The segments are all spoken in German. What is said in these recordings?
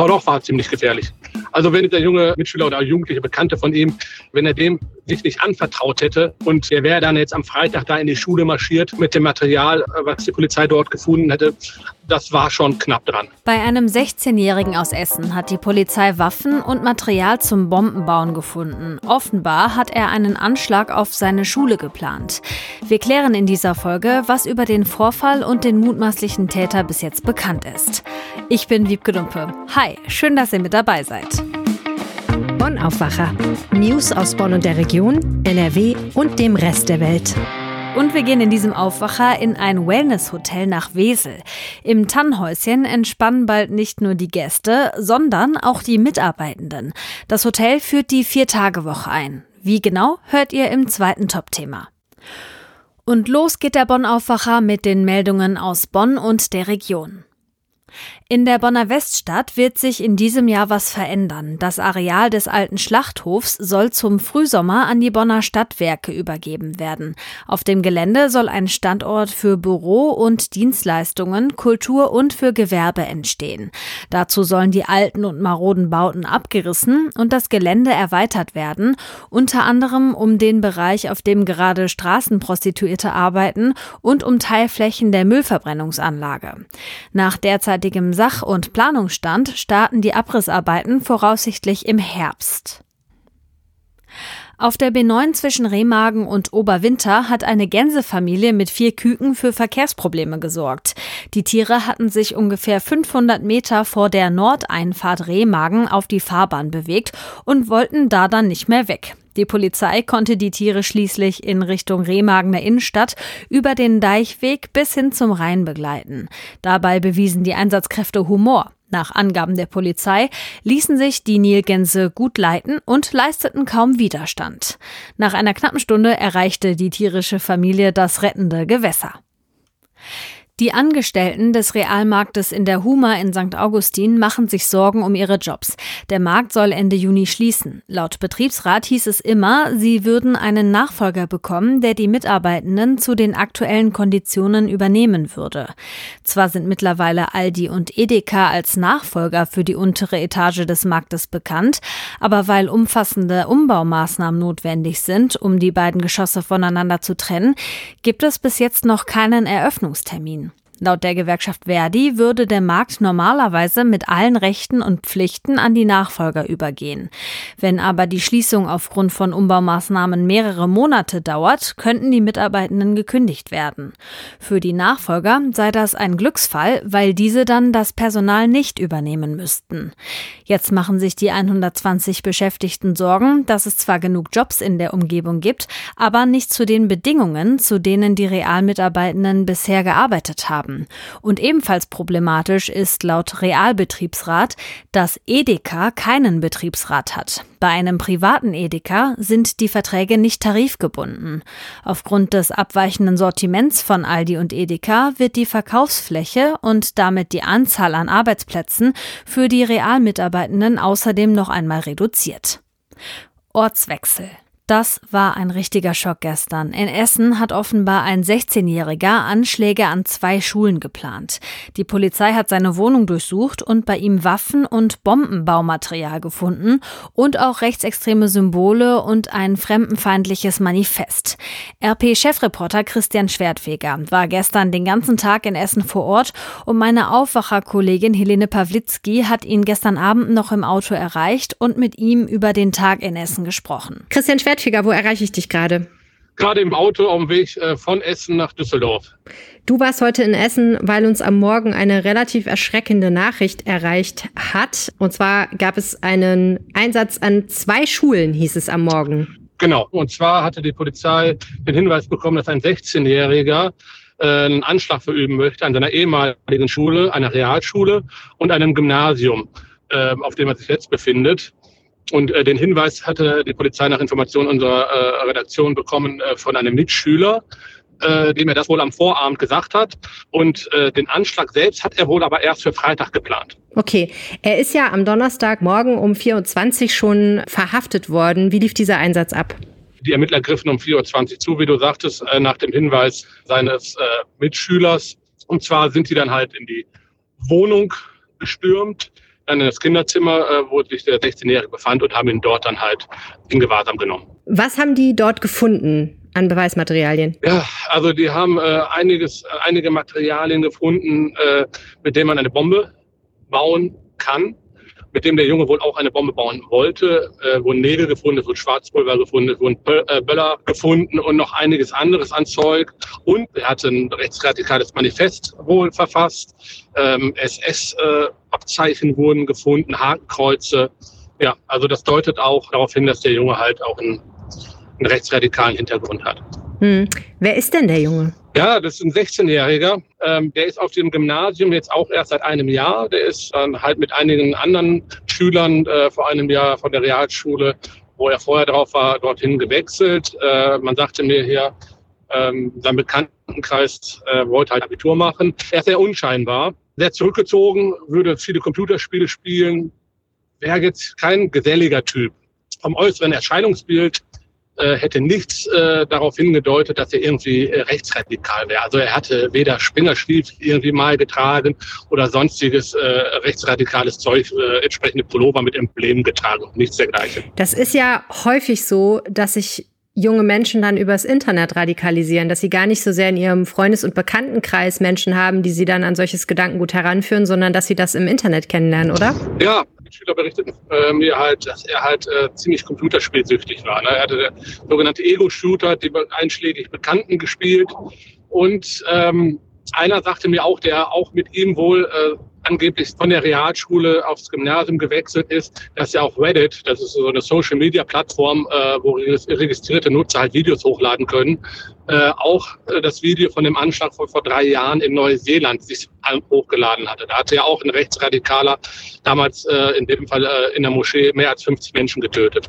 Oh doch, war ziemlich gefährlich. Also wenn der junge Mitschüler oder jugendliche Bekannte von ihm, wenn er dem sich nicht anvertraut hätte und er wäre dann jetzt am Freitag da in die Schule marschiert mit dem Material, was die Polizei dort gefunden hätte, das war schon knapp dran. Bei einem 16-Jährigen aus Essen hat die Polizei Waffen und Material zum Bombenbauen gefunden. Offenbar hat er einen Anschlag auf seine Schule geplant. Wir klären in dieser Folge, was über den Vorfall und den mutmaßlichen Täter bis jetzt bekannt ist. Ich bin Wiebke Dumpe. Hi, schön, dass ihr mit dabei seid. Bonn Aufwacher. News aus Bonn und der Region, NRW und dem Rest der Welt. Und wir gehen in diesem Aufwacher in ein Wellness-Hotel nach Wesel. Im Tannhäuschen entspannen bald nicht nur die Gäste, sondern auch die Mitarbeitenden. Das Hotel führt die Vier-Tage-Woche ein. Wie genau, hört ihr im zweiten Top-Thema. Und los geht der Bonn-Aufwacher mit den Meldungen aus Bonn und der Region. In der Bonner Weststadt wird sich in diesem Jahr was verändern. Das Areal des alten Schlachthofs soll zum Frühsommer an die Bonner Stadtwerke übergeben werden. Auf dem Gelände soll ein Standort für Büro- und Dienstleistungen, Kultur und für Gewerbe entstehen. Dazu sollen die alten und maroden Bauten abgerissen und das Gelände erweitert werden, unter anderem um den Bereich, auf dem gerade Straßenprostituierte arbeiten und um Teilflächen der Müllverbrennungsanlage. Nach derzeitigem Sach- und Planungsstand starten die Abrissarbeiten voraussichtlich im Herbst. Auf der B9 zwischen Remagen und Oberwinter hat eine Gänsefamilie mit vier Küken für Verkehrsprobleme gesorgt. Die Tiere hatten sich ungefähr 500 Meter vor der Nordeinfahrt Remagen auf die Fahrbahn bewegt und wollten da dann nicht mehr weg. Die Polizei konnte die Tiere schließlich in Richtung Remagener Innenstadt über den Deichweg bis hin zum Rhein begleiten. Dabei bewiesen die Einsatzkräfte Humor. Nach Angaben der Polizei ließen sich die Nilgänse gut leiten und leisteten kaum Widerstand. Nach einer knappen Stunde erreichte die tierische Familie das rettende Gewässer. Die Angestellten des Realmarktes in der Huma in St. Augustin machen sich Sorgen um ihre Jobs. Der Markt soll Ende Juni schließen. Laut Betriebsrat hieß es immer, sie würden einen Nachfolger bekommen, der die Mitarbeitenden zu den aktuellen Konditionen übernehmen würde. Zwar sind mittlerweile Aldi und Edeka als Nachfolger für die untere Etage des Marktes bekannt, aber weil umfassende Umbaumaßnahmen notwendig sind, um die beiden Geschosse voneinander zu trennen, gibt es bis jetzt noch keinen Eröffnungstermin. Laut der Gewerkschaft Verdi würde der Markt normalerweise mit allen Rechten und Pflichten an die Nachfolger übergehen. Wenn aber die Schließung aufgrund von Umbaumaßnahmen mehrere Monate dauert, könnten die Mitarbeitenden gekündigt werden. Für die Nachfolger sei das ein Glücksfall, weil diese dann das Personal nicht übernehmen müssten. Jetzt machen sich die 120 Beschäftigten Sorgen, dass es zwar genug Jobs in der Umgebung gibt, aber nicht zu den Bedingungen, zu denen die Realmitarbeitenden bisher gearbeitet haben haben. Und ebenfalls problematisch ist laut Realbetriebsrat, dass Edeka keinen Betriebsrat hat. Bei einem privaten Edeka sind die Verträge nicht tarifgebunden. Aufgrund des abweichenden Sortiments von Aldi und Edeka wird die Verkaufsfläche und damit die Anzahl an Arbeitsplätzen für die Realmitarbeitenden außerdem noch einmal reduziert. Ortswechsel. Das war ein richtiger Schock gestern. In Essen hat offenbar ein 16-Jähriger Anschläge an zwei Schulen geplant. Die Polizei hat seine Wohnung durchsucht und bei ihm Waffen und Bombenbaumaterial gefunden und auch rechtsextreme Symbole und ein fremdenfeindliches Manifest. RP-Chefreporter Christian Schwertfeger war gestern den ganzen Tag in Essen vor Ort und meine Aufwacherkollegin Helene Pawlitzki hat ihn gestern Abend noch im Auto erreicht und mit ihm über den Tag in Essen gesprochen. Christian Schwert Wertfiger, wo erreiche ich dich gerade? Gerade im Auto auf dem Weg äh, von Essen nach Düsseldorf. Du warst heute in Essen, weil uns am Morgen eine relativ erschreckende Nachricht erreicht hat. Und zwar gab es einen Einsatz an zwei Schulen, hieß es am Morgen. Genau. Und zwar hatte die Polizei den Hinweis bekommen, dass ein 16-Jähriger äh, einen Anschlag verüben möchte an seiner ehemaligen Schule, einer Realschule und einem Gymnasium, äh, auf dem er sich jetzt befindet. Und äh, den Hinweis hatte die Polizei nach Information unserer äh, Redaktion bekommen äh, von einem Mitschüler, äh, dem er das wohl am Vorabend gesagt hat. Und äh, den Anschlag selbst hat er wohl aber erst für Freitag geplant. Okay, er ist ja am Donnerstagmorgen um 4.20 Uhr schon verhaftet worden. Wie lief dieser Einsatz ab? Die Ermittler griffen um 4.20 Uhr zu, wie du sagtest, äh, nach dem Hinweis seines äh, Mitschülers. Und zwar sind sie dann halt in die Wohnung gestürmt dann in das Kinderzimmer, äh, wo sich der 16-Jährige befand und haben ihn dort dann halt in Gewahrsam genommen. Was haben die dort gefunden an Beweismaterialien? Ja, also die haben äh, einiges, einige Materialien gefunden, äh, mit denen man eine Bombe bauen kann mit dem der Junge wohl auch eine Bombe bauen wollte. Äh, wurden Nägel gefunden, es wurden Schwarzpulver gefunden, wurden äh, Böller gefunden und noch einiges anderes an Zeug. Und er hatte ein rechtsradikales Manifest wohl verfasst. Ähm, SS-Abzeichen äh, wurden gefunden, Hakenkreuze. Ja, also das deutet auch darauf hin, dass der Junge halt auch einen, einen rechtsradikalen Hintergrund hat. Hm. Wer ist denn der Junge? Ja, das ist ein 16-Jähriger. Ähm, der ist auf dem Gymnasium jetzt auch erst seit einem Jahr. Der ist dann halt mit einigen anderen Schülern äh, vor einem Jahr von der Realschule, wo er vorher drauf war, dorthin gewechselt. Äh, man sagte mir hier, ähm, sein Bekanntenkreis äh, wollte halt Abitur machen. Er ist sehr unscheinbar, sehr zurückgezogen, würde viele Computerspiele spielen, wäre jetzt kein geselliger Typ. Vom äußeren Erscheinungsbild äh, hätte nichts äh, darauf hingedeutet, dass er irgendwie äh, rechtsradikal wäre. Also er hatte weder Springerstiefel irgendwie mal getragen oder sonstiges äh, rechtsradikales Zeug, äh, entsprechende Pullover mit Emblemen getragen. Nichts dergleichen. Das ist ja häufig so, dass sich junge Menschen dann übers Internet radikalisieren, dass sie gar nicht so sehr in ihrem Freundes- und Bekanntenkreis Menschen haben, die sie dann an solches Gedankengut heranführen, sondern dass sie das im Internet kennenlernen, oder? Ja, Schüler berichteten äh, mir halt, dass er halt äh, ziemlich computerspielsüchtig war. Ne? Er hatte sogenannte Ego-Shooter, die einschlägig Bekannten gespielt. Und ähm, einer sagte mir auch, der auch mit ihm wohl äh, angeblich von der Realschule aufs Gymnasium gewechselt ist, dass ja auch Reddit, das ist so eine Social-Media-Plattform, äh, wo registrierte Nutzer halt Videos hochladen können, äh, auch äh, das Video von dem Anschlag von vor drei Jahren in Neuseeland sich hochgeladen hatte. Da hatte ja auch ein Rechtsradikaler damals äh, in dem Fall äh, in der Moschee mehr als 50 Menschen getötet.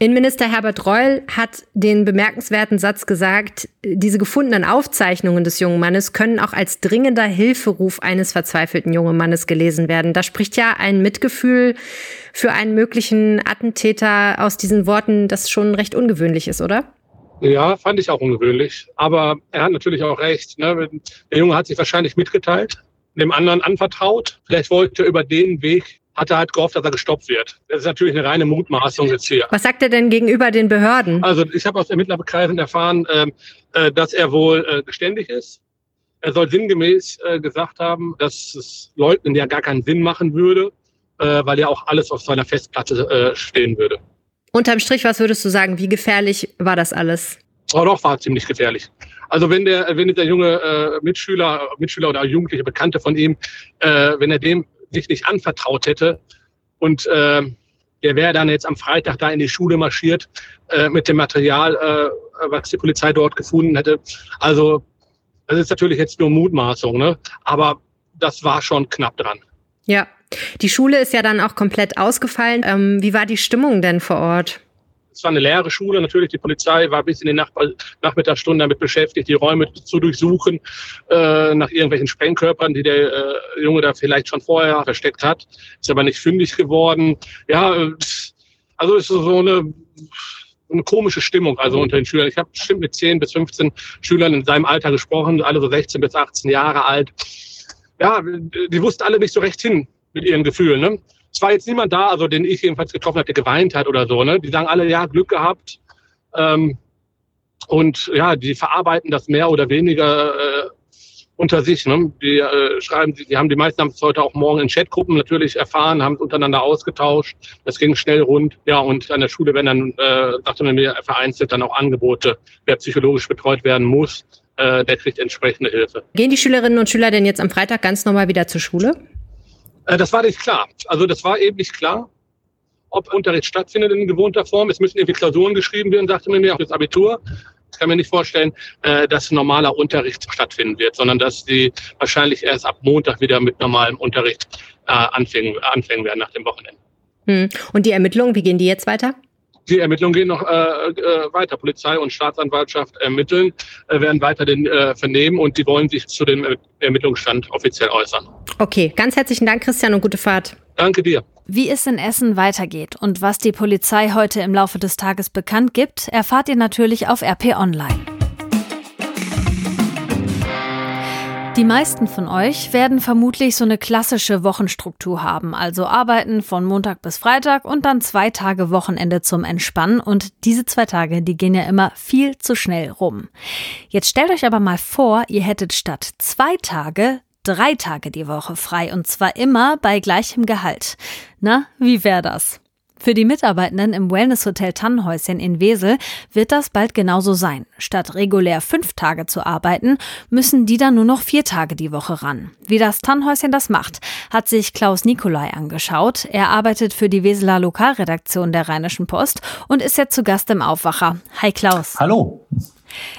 Innenminister Herbert Reul hat den bemerkenswerten Satz gesagt, diese gefundenen Aufzeichnungen des jungen Mannes können auch als dringender Hilferuf eines verzweifelten jungen Mannes gelesen werden. Da spricht ja ein Mitgefühl für einen möglichen Attentäter aus diesen Worten, das schon recht ungewöhnlich ist, oder? Ja, fand ich auch ungewöhnlich. Aber er hat natürlich auch recht. Ne? Der Junge hat sich wahrscheinlich mitgeteilt, dem anderen anvertraut. Vielleicht wollte er über den Weg hat er halt gehofft, dass er gestoppt wird. Das ist natürlich eine reine Mutmaßung jetzt hier. Was sagt er denn gegenüber den Behörden? Also ich habe aus Ermittlerkreisen erfahren, ähm, äh, dass er wohl äh, geständig ist. Er soll sinngemäß äh, gesagt haben, dass es Leugnen ja gar keinen Sinn machen würde, äh, weil ja auch alles auf seiner Festplatte äh, stehen würde. Unterm Strich, was würdest du sagen, wie gefährlich war das alles? Oh, doch, war ziemlich gefährlich. Also wenn der, wenn der junge äh, Mitschüler, Mitschüler oder jugendliche Bekannte von ihm, äh, wenn er dem sich nicht anvertraut hätte und äh, der wäre dann jetzt am Freitag da in die Schule marschiert äh, mit dem Material, äh, was die Polizei dort gefunden hätte. Also das ist natürlich jetzt nur Mutmaßung, ne? aber das war schon knapp dran. Ja, die Schule ist ja dann auch komplett ausgefallen. Ähm, wie war die Stimmung denn vor Ort? Es war eine leere Schule. Natürlich, die Polizei war bis in die Nach Nachmittagsstunden damit beschäftigt, die Räume zu durchsuchen, äh, nach irgendwelchen Sprengkörpern, die der äh, Junge da vielleicht schon vorher versteckt hat. Ist aber nicht fündig geworden. Ja, äh, also ist so eine eine komische Stimmung also unter den Schülern. Ich habe bestimmt mit 10 bis 15 Schülern in seinem Alter gesprochen, alle so 16 bis 18 Jahre alt. Ja, die wussten alle nicht so recht hin mit ihren Gefühlen. Ne? Es war jetzt niemand da, also den ich jedenfalls getroffen habe, der geweint hat oder so. Ne? Die sagen alle, ja, Glück gehabt. Ähm, und ja, die verarbeiten das mehr oder weniger äh, unter sich. Ne? Die äh, schreiben, die, die haben die meisten haben es heute auch morgen in Chatgruppen natürlich erfahren, haben es untereinander ausgetauscht. Das ging schnell rund. Ja, und an der Schule werden dann, äh, sagte man mir, vereinzelt dann auch Angebote, wer psychologisch betreut werden muss, äh, der kriegt entsprechende Hilfe. Gehen die Schülerinnen und Schüler denn jetzt am Freitag ganz normal wieder zur Schule? Äh, das war nicht klar. Also das war eben nicht klar, ob Unterricht stattfindet in gewohnter Form. Es müssen irgendwie Klausuren geschrieben werden, sagte man mir, auch das Abitur. Ich kann mir nicht vorstellen, äh, dass normaler Unterricht stattfinden wird, sondern dass die wahrscheinlich erst ab Montag wieder mit normalem Unterricht äh, anfangen, anfangen werden nach dem Wochenende. Hm. Und die Ermittlungen, wie gehen die jetzt weiter? Die Ermittlungen gehen noch äh, äh, weiter. Polizei und Staatsanwaltschaft ermitteln, äh, werden weiter den äh, vernehmen und die wollen sich zu dem Ermittlungsstand offiziell äußern. Okay, ganz herzlichen Dank, Christian, und gute Fahrt. Danke dir. Wie es in Essen weitergeht und was die Polizei heute im Laufe des Tages bekannt gibt, erfahrt ihr natürlich auf RP Online. Die meisten von euch werden vermutlich so eine klassische Wochenstruktur haben, also arbeiten von Montag bis Freitag und dann zwei Tage Wochenende zum Entspannen und diese zwei Tage, die gehen ja immer viel zu schnell rum. Jetzt stellt euch aber mal vor, ihr hättet statt zwei Tage drei Tage die Woche frei und zwar immer bei gleichem Gehalt. Na, wie wäre das? Für die Mitarbeitenden im Wellness-Hotel Tannenhäuschen in Wesel wird das bald genauso sein. Statt regulär fünf Tage zu arbeiten, müssen die dann nur noch vier Tage die Woche ran. Wie das Tannenhäuschen das macht, hat sich Klaus Nikolai angeschaut. Er arbeitet für die Weseler Lokalredaktion der Rheinischen Post und ist jetzt zu Gast im Aufwacher. Hi Klaus. Hallo.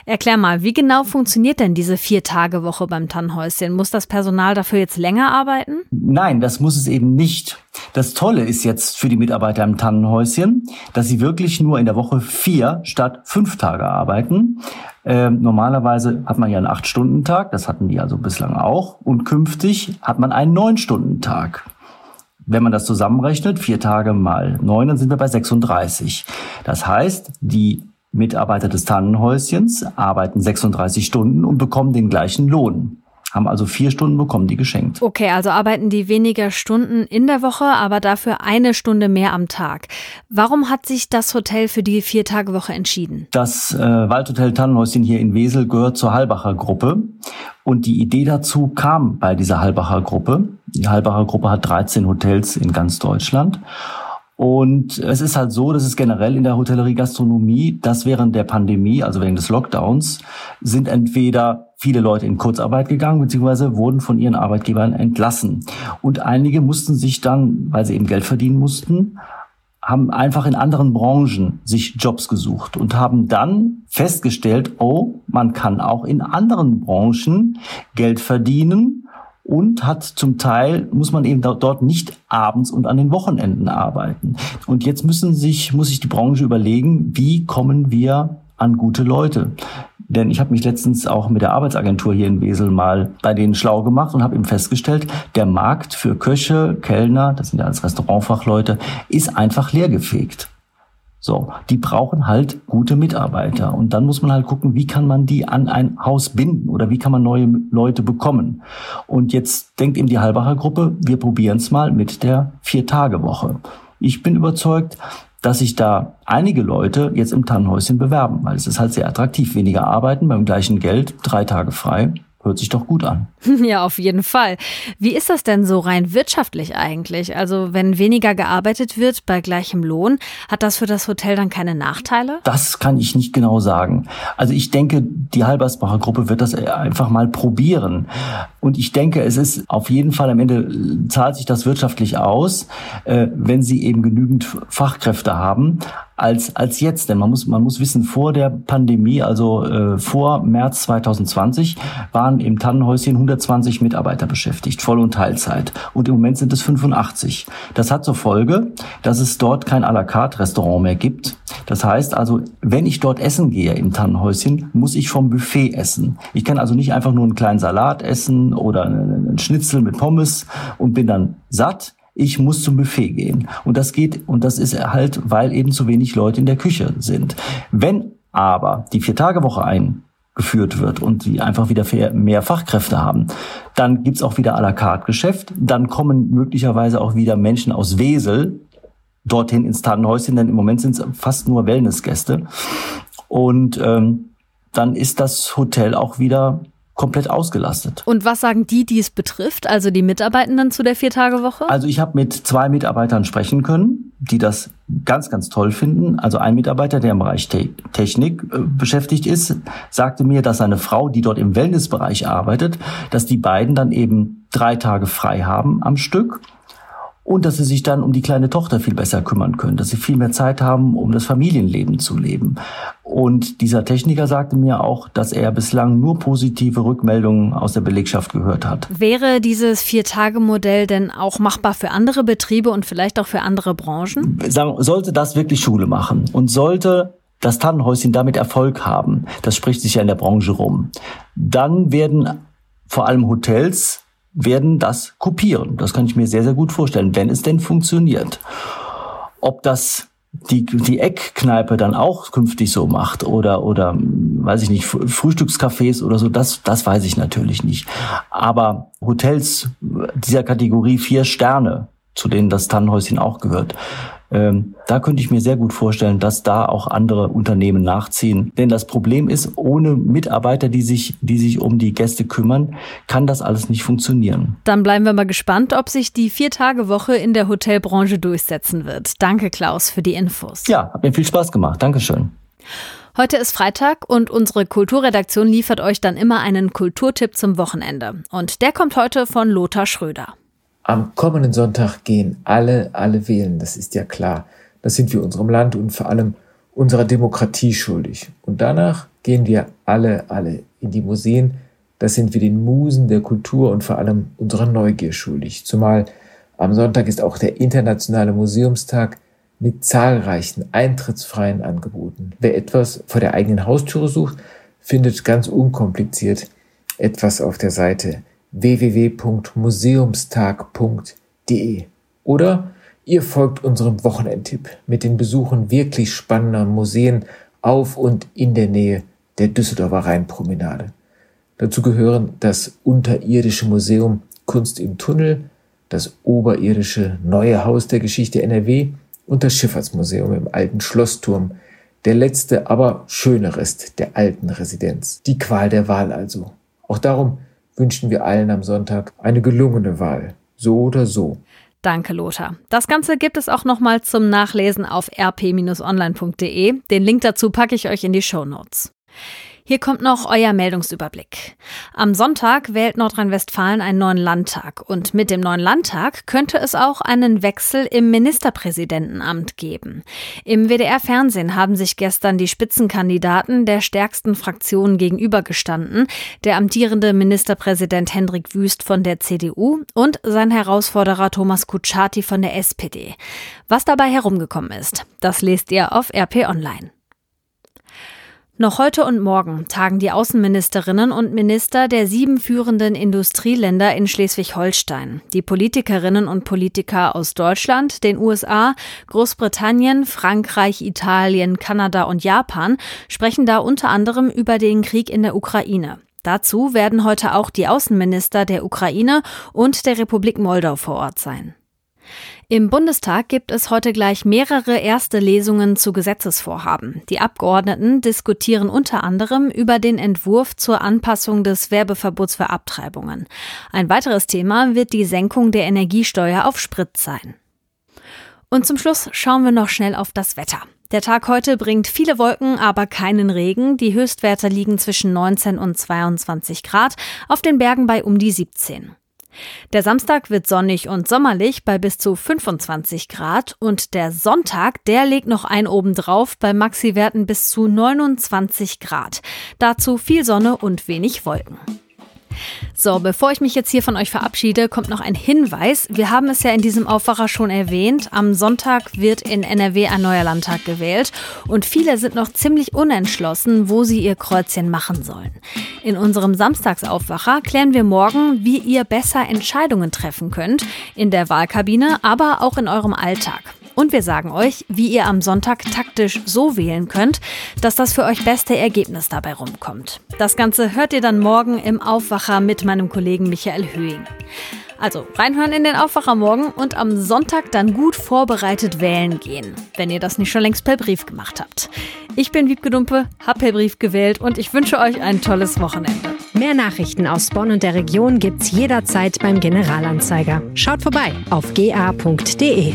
Erklär mal, wie genau funktioniert denn diese Vier-Tage-Woche beim Tannhäuschen? Muss das Personal dafür jetzt länger arbeiten? Nein, das muss es eben nicht. Das Tolle ist jetzt für die Mitarbeiter im Tannenhäuschen, dass sie wirklich nur in der Woche vier statt fünf Tage arbeiten. Ähm, normalerweise hat man ja einen Acht-Stunden-Tag, das hatten die also bislang auch. Und künftig hat man einen Neun-Stunden-Tag. Wenn man das zusammenrechnet, vier Tage mal neun, dann sind wir bei 36. Das heißt, die Mitarbeiter des Tannenhäuschens arbeiten 36 Stunden und bekommen den gleichen Lohn. Haben also vier Stunden bekommen, die geschenkt. Okay, also arbeiten die weniger Stunden in der Woche, aber dafür eine Stunde mehr am Tag. Warum hat sich das Hotel für die Vier-Tage-Woche entschieden? Das äh, Waldhotel Tannenhäuschen hier in Wesel gehört zur Halbacher Gruppe. Und die Idee dazu kam bei dieser Halbacher Gruppe. Die Halbacher Gruppe hat 13 Hotels in ganz Deutschland. Und es ist halt so, dass es generell in der Hotellerie Gastronomie, dass während der Pandemie, also während des Lockdowns, sind entweder viele Leute in Kurzarbeit gegangen, beziehungsweise wurden von ihren Arbeitgebern entlassen. Und einige mussten sich dann, weil sie eben Geld verdienen mussten, haben einfach in anderen Branchen sich Jobs gesucht und haben dann festgestellt, oh, man kann auch in anderen Branchen Geld verdienen und hat zum Teil, muss man eben dort nicht abends und an den Wochenenden arbeiten. Und jetzt müssen sich, muss sich die Branche überlegen, wie kommen wir an gute Leute. Denn ich habe mich letztens auch mit der Arbeitsagentur hier in Wesel mal bei denen schlau gemacht und habe eben festgestellt, der Markt für Köche, Kellner, das sind ja als Restaurantfachleute, ist einfach leergefegt. So, die brauchen halt gute Mitarbeiter. Und dann muss man halt gucken, wie kann man die an ein Haus binden oder wie kann man neue Leute bekommen. Und jetzt denkt eben die Halbacher Gruppe, wir probieren es mal mit der Vier-Tage-Woche. Ich bin überzeugt, dass sich da einige Leute jetzt im Tannenhäuschen bewerben, weil es ist halt sehr attraktiv. Weniger arbeiten beim gleichen Geld, drei Tage frei. Hört sich doch gut an. Ja, auf jeden Fall. Wie ist das denn so rein wirtschaftlich eigentlich? Also, wenn weniger gearbeitet wird bei gleichem Lohn, hat das für das Hotel dann keine Nachteile? Das kann ich nicht genau sagen. Also, ich denke, die Halbersbacher Gruppe wird das einfach mal probieren. Und ich denke, es ist auf jeden Fall am Ende zahlt sich das wirtschaftlich aus, äh, wenn sie eben genügend Fachkräfte haben als, als jetzt. Denn man muss, man muss wissen, vor der Pandemie, also äh, vor März 2020, waren im Tannenhäuschen 120 Mitarbeiter beschäftigt, Voll- und Teilzeit. Und im Moment sind es 85. Das hat zur Folge, dass es dort kein à la carte Restaurant mehr gibt. Das heißt also, wenn ich dort essen gehe im Tannenhäuschen, muss ich vom Buffet essen. Ich kann also nicht einfach nur einen kleinen Salat essen oder einen Schnitzel mit Pommes und bin dann satt ich muss zum Buffet gehen. Und das geht, und das ist halt, weil eben zu wenig Leute in der Küche sind. Wenn aber die Vier-Tage-Woche eingeführt wird und die einfach wieder mehr Fachkräfte haben, dann gibt's auch wieder à la carte Geschäft. Dann kommen möglicherweise auch wieder Menschen aus Wesel dorthin ins Tannenhäuschen, denn im Moment sind es fast nur Wellnessgäste. Und ähm, dann ist das Hotel auch wieder komplett ausgelastet. Und was sagen die, die es betrifft, also die Mitarbeitenden zu der Viertagewoche? Also ich habe mit zwei Mitarbeitern sprechen können, die das ganz, ganz toll finden. Also ein Mitarbeiter, der im Bereich Te Technik äh, beschäftigt ist, sagte mir, dass seine Frau, die dort im Wellnessbereich arbeitet, dass die beiden dann eben drei Tage frei haben am Stück und dass sie sich dann um die kleine Tochter viel besser kümmern können, dass sie viel mehr Zeit haben, um das Familienleben zu leben. Und dieser Techniker sagte mir auch, dass er bislang nur positive Rückmeldungen aus der Belegschaft gehört hat. Wäre dieses Vier-Tage-Modell denn auch machbar für andere Betriebe und vielleicht auch für andere Branchen? Sollte das wirklich Schule machen und sollte das Tannenhäuschen damit Erfolg haben, das spricht sich ja in der Branche rum, dann werden vor allem Hotels werden das kopieren. Das kann ich mir sehr, sehr gut vorstellen, wenn es denn funktioniert. Ob das die, die Eckkneipe dann auch künftig so macht oder, oder, weiß ich nicht, Frühstückscafés oder so, das, das weiß ich natürlich nicht. Aber Hotels dieser Kategorie vier Sterne, zu denen das Tannenhäuschen auch gehört, ähm, da könnte ich mir sehr gut vorstellen, dass da auch andere Unternehmen nachziehen. Denn das Problem ist, ohne Mitarbeiter, die sich, die sich um die Gäste kümmern, kann das alles nicht funktionieren. Dann bleiben wir mal gespannt, ob sich die Vier-Tage-Woche in der Hotelbranche durchsetzen wird. Danke, Klaus, für die Infos. Ja, hat mir viel Spaß gemacht. Dankeschön. Heute ist Freitag und unsere Kulturredaktion liefert euch dann immer einen Kulturtipp zum Wochenende. Und der kommt heute von Lothar Schröder. Am kommenden Sonntag gehen alle, alle wählen, das ist ja klar. Das sind wir unserem Land und vor allem unserer Demokratie schuldig. Und danach gehen wir alle, alle in die Museen. Das sind wir den Musen der Kultur und vor allem unserer Neugier schuldig. Zumal am Sonntag ist auch der Internationale Museumstag mit zahlreichen eintrittsfreien Angeboten. Wer etwas vor der eigenen Haustüre sucht, findet ganz unkompliziert etwas auf der Seite www.museumstag.de oder ihr folgt unserem Wochenendtipp mit den Besuchen wirklich spannender Museen auf und in der Nähe der Düsseldorfer Rheinpromenade. Dazu gehören das unterirdische Museum Kunst im Tunnel, das oberirdische Neue Haus der Geschichte NRW und das Schifffahrtsmuseum im alten Schlossturm, der letzte, aber schöne Rest der alten Residenz. Die Qual der Wahl also. Auch darum wünschen wir allen am Sonntag eine gelungene Wahl. So oder so. Danke, Lothar. Das Ganze gibt es auch nochmal zum Nachlesen auf rp-online.de. Den Link dazu packe ich euch in die Show Notes. Hier kommt noch euer Meldungsüberblick. Am Sonntag wählt Nordrhein-Westfalen einen neuen Landtag und mit dem neuen Landtag könnte es auch einen Wechsel im Ministerpräsidentenamt geben. Im WDR-Fernsehen haben sich gestern die Spitzenkandidaten der stärksten Fraktionen gegenübergestanden, der amtierende Ministerpräsident Hendrik Wüst von der CDU und sein Herausforderer Thomas Kutschaty von der SPD. Was dabei herumgekommen ist, das lest ihr auf RP Online. Noch heute und morgen tagen die Außenministerinnen und Minister der sieben führenden Industrieländer in Schleswig-Holstein. Die Politikerinnen und Politiker aus Deutschland, den USA, Großbritannien, Frankreich, Italien, Kanada und Japan sprechen da unter anderem über den Krieg in der Ukraine. Dazu werden heute auch die Außenminister der Ukraine und der Republik Moldau vor Ort sein. Im Bundestag gibt es heute gleich mehrere erste Lesungen zu Gesetzesvorhaben. Die Abgeordneten diskutieren unter anderem über den Entwurf zur Anpassung des Werbeverbots für Abtreibungen. Ein weiteres Thema wird die Senkung der Energiesteuer auf Sprit sein. Und zum Schluss schauen wir noch schnell auf das Wetter. Der Tag heute bringt viele Wolken, aber keinen Regen. Die Höchstwerte liegen zwischen 19 und 22 Grad, auf den Bergen bei um die 17. Der Samstag wird sonnig und sommerlich bei bis zu 25 Grad und der Sonntag, der legt noch ein oben drauf bei Maxi-Werten bis zu 29 Grad. Dazu viel Sonne und wenig Wolken. So, bevor ich mich jetzt hier von euch verabschiede, kommt noch ein Hinweis. Wir haben es ja in diesem Aufwacher schon erwähnt. Am Sonntag wird in NRW ein neuer Landtag gewählt und viele sind noch ziemlich unentschlossen, wo sie ihr Kreuzchen machen sollen. In unserem Samstagsaufwacher klären wir morgen, wie ihr besser Entscheidungen treffen könnt. In der Wahlkabine, aber auch in eurem Alltag. Und wir sagen euch, wie ihr am Sonntag taktisch so wählen könnt, dass das für euch beste Ergebnis dabei rumkommt. Das Ganze hört ihr dann morgen im Aufwacher mit meinem Kollegen Michael Höhing. Also reinhören in den Aufwacher morgen und am Sonntag dann gut vorbereitet wählen gehen, wenn ihr das nicht schon längst per Brief gemacht habt. Ich bin Wiebke Dumpe, hab per Brief gewählt und ich wünsche euch ein tolles Wochenende. Mehr Nachrichten aus Bonn und der Region gibt's jederzeit beim Generalanzeiger. Schaut vorbei auf ga.de.